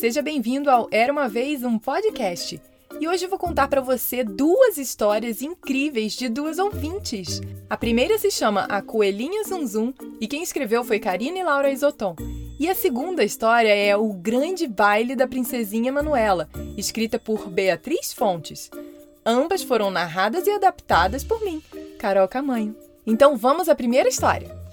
seja bem-vindo ao Era uma vez um podcast. E hoje eu vou contar para você duas histórias incríveis de duas ouvintes. A primeira se chama A Coelhinha Zum Zum e quem escreveu foi Karine Laura Isoton. E a segunda história é O Grande Baile da Princesinha Manuela, escrita por Beatriz Fontes. Ambas foram narradas e adaptadas por mim, Carol Camanho. Então vamos à primeira história.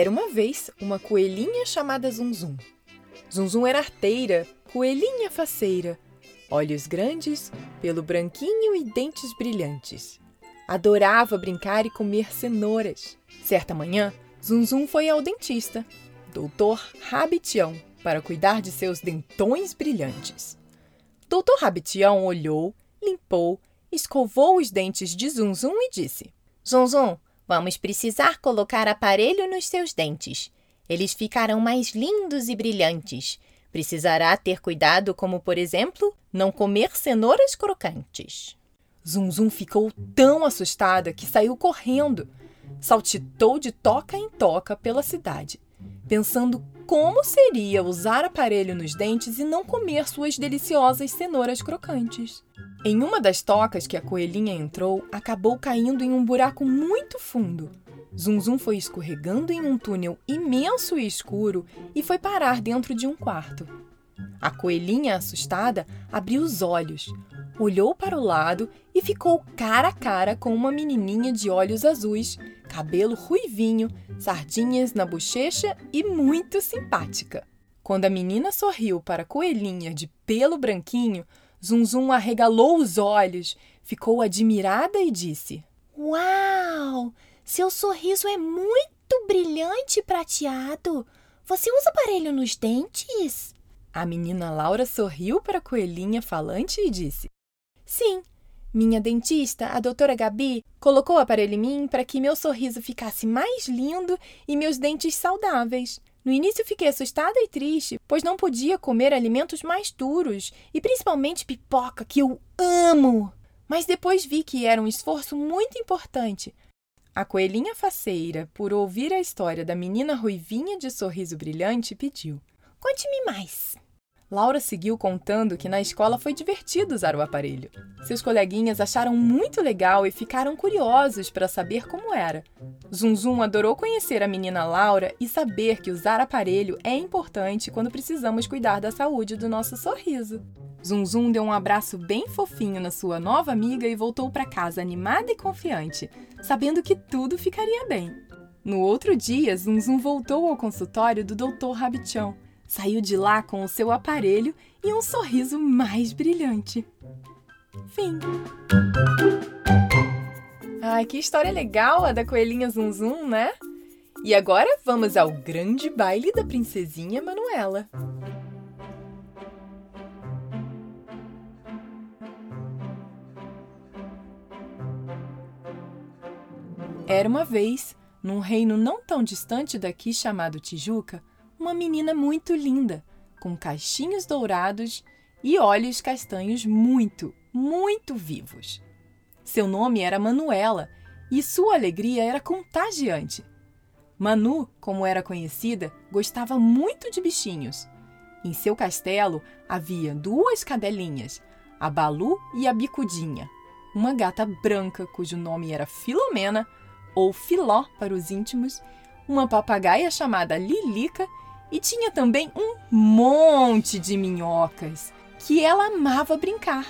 Era uma vez uma coelhinha chamada Zunzum. Zunzum era arteira, coelhinha faceira, olhos grandes, pelo branquinho e dentes brilhantes. Adorava brincar e comer cenouras. Certa manhã, Zunzum foi ao dentista, doutor Rabitião, para cuidar de seus dentões brilhantes. Doutor Rabitião olhou, limpou, escovou os dentes de Zunzum e disse: Zunzum, Vamos precisar colocar aparelho nos seus dentes. Eles ficarão mais lindos e brilhantes. Precisará ter cuidado, como por exemplo, não comer cenouras crocantes. Zum Zum ficou tão assustada que saiu correndo. Saltitou de toca em toca pela cidade, pensando como seria usar aparelho nos dentes e não comer suas deliciosas cenouras crocantes. Em uma das tocas que a coelhinha entrou, acabou caindo em um buraco muito fundo. Zunzum foi escorregando em um túnel imenso e escuro e foi parar dentro de um quarto. A coelhinha, assustada, abriu os olhos, olhou para o lado e ficou cara a cara com uma menininha de olhos azuis, cabelo ruivinho, sardinhas na bochecha e muito simpática. Quando a menina sorriu para a coelhinha de pelo branquinho, Zunzum arregalou os olhos, ficou admirada e disse: Uau! Seu sorriso é muito brilhante e prateado. Você usa aparelho nos dentes? A menina Laura sorriu para a coelhinha falante e disse: Sim, minha dentista, a doutora Gabi, colocou o aparelho em mim para que meu sorriso ficasse mais lindo e meus dentes saudáveis. No início fiquei assustada e triste, pois não podia comer alimentos mais duros e principalmente pipoca, que eu amo. Mas depois vi que era um esforço muito importante. A coelhinha faceira, por ouvir a história da menina ruivinha de sorriso brilhante, pediu: Conte-me mais. Laura seguiu contando que na escola foi divertido usar o aparelho. Seus coleguinhas acharam muito legal e ficaram curiosos para saber como era. Zunzum adorou conhecer a menina Laura e saber que usar aparelho é importante quando precisamos cuidar da saúde do nosso sorriso. Zunzum deu um abraço bem fofinho na sua nova amiga e voltou para casa animada e confiante, sabendo que tudo ficaria bem. No outro dia, Zunzum voltou ao consultório do Dr. Rabichão Saiu de lá com o seu aparelho e um sorriso mais brilhante. Fim. Ai, que história legal a da coelhinha Zum Zum, né? E agora vamos ao grande baile da princesinha Manuela. Era uma vez, num reino não tão distante daqui chamado Tijuca, uma menina muito linda, com cachinhos dourados e olhos castanhos muito, muito vivos. Seu nome era Manuela e sua alegria era contagiante. Manu, como era conhecida, gostava muito de bichinhos. Em seu castelo havia duas cadelinhas, a Balu e a Bicudinha, uma gata branca cujo nome era Filomena, ou Filó para os íntimos, uma papagaia chamada Lilica e tinha também um monte de minhocas que ela amava brincar.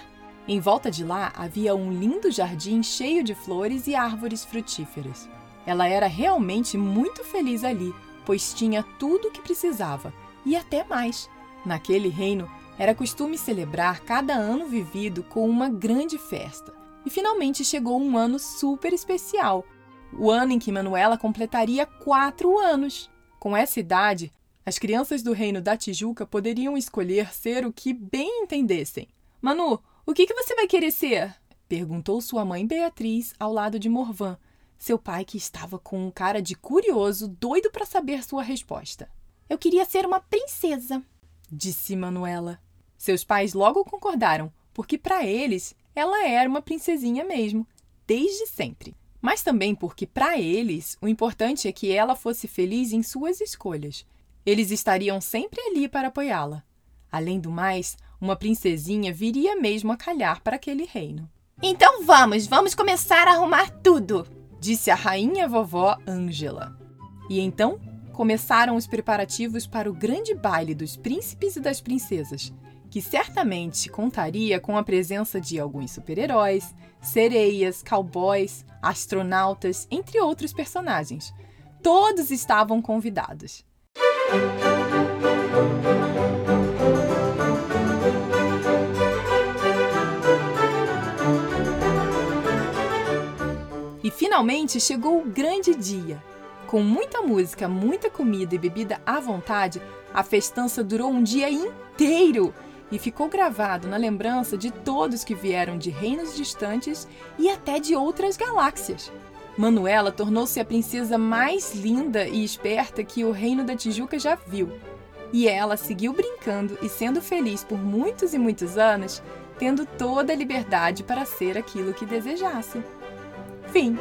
Em volta de lá havia um lindo jardim cheio de flores e árvores frutíferas. Ela era realmente muito feliz ali, pois tinha tudo o que precisava e até mais. Naquele reino, era costume celebrar cada ano vivido com uma grande festa. E finalmente chegou um ano super especial, o ano em que Manuela completaria quatro anos. Com essa idade, as crianças do reino da Tijuca poderiam escolher ser o que bem entendessem. Manu, o que, que você vai querer ser? perguntou sua mãe Beatriz ao lado de Morvan, seu pai que estava com um cara de curioso, doido para saber sua resposta. Eu queria ser uma princesa, disse Manuela. Seus pais logo concordaram, porque para eles ela era uma princesinha mesmo. desde sempre. Mas também porque, para eles, o importante é que ela fosse feliz em suas escolhas. Eles estariam sempre ali para apoiá-la. Além do mais, uma princesinha viria mesmo a calhar para aquele reino. Então vamos, vamos começar a arrumar tudo, disse a rainha vovó Ângela. E então começaram os preparativos para o grande baile dos príncipes e das princesas, que certamente contaria com a presença de alguns super-heróis, sereias, cowboys, astronautas, entre outros personagens. Todos estavam convidados. Finalmente chegou o grande dia. Com muita música, muita comida e bebida à vontade, a festança durou um dia inteiro e ficou gravado na lembrança de todos que vieram de reinos distantes e até de outras galáxias. Manuela tornou-se a princesa mais linda e esperta que o reino da Tijuca já viu. E ela seguiu brincando e sendo feliz por muitos e muitos anos, tendo toda a liberdade para ser aquilo que desejasse. Fim.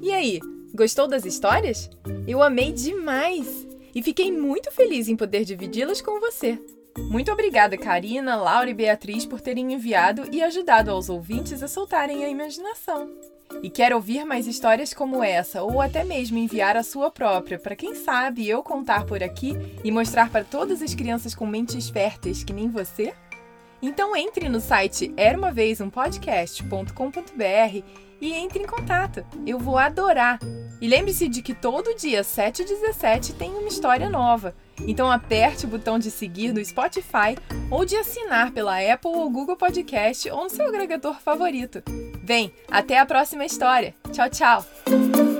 E aí, gostou das histórias? Eu amei demais e fiquei muito feliz em poder dividi-las com você. Muito obrigada, Karina, Laura e Beatriz, por terem enviado e ajudado aos ouvintes a soltarem a imaginação. E quer ouvir mais histórias como essa, ou até mesmo enviar a sua própria, para quem sabe eu contar por aqui e mostrar para todas as crianças com mentes férteis que nem você? Então entre no site eramavezumpodcast.com.br e entre em contato. Eu vou adorar. E lembre-se de que todo dia 7 e 17 tem uma história nova. Então aperte o botão de seguir no Spotify ou de assinar pela Apple ou Google Podcast ou no seu agregador favorito. Vem, até a próxima história. Tchau, tchau!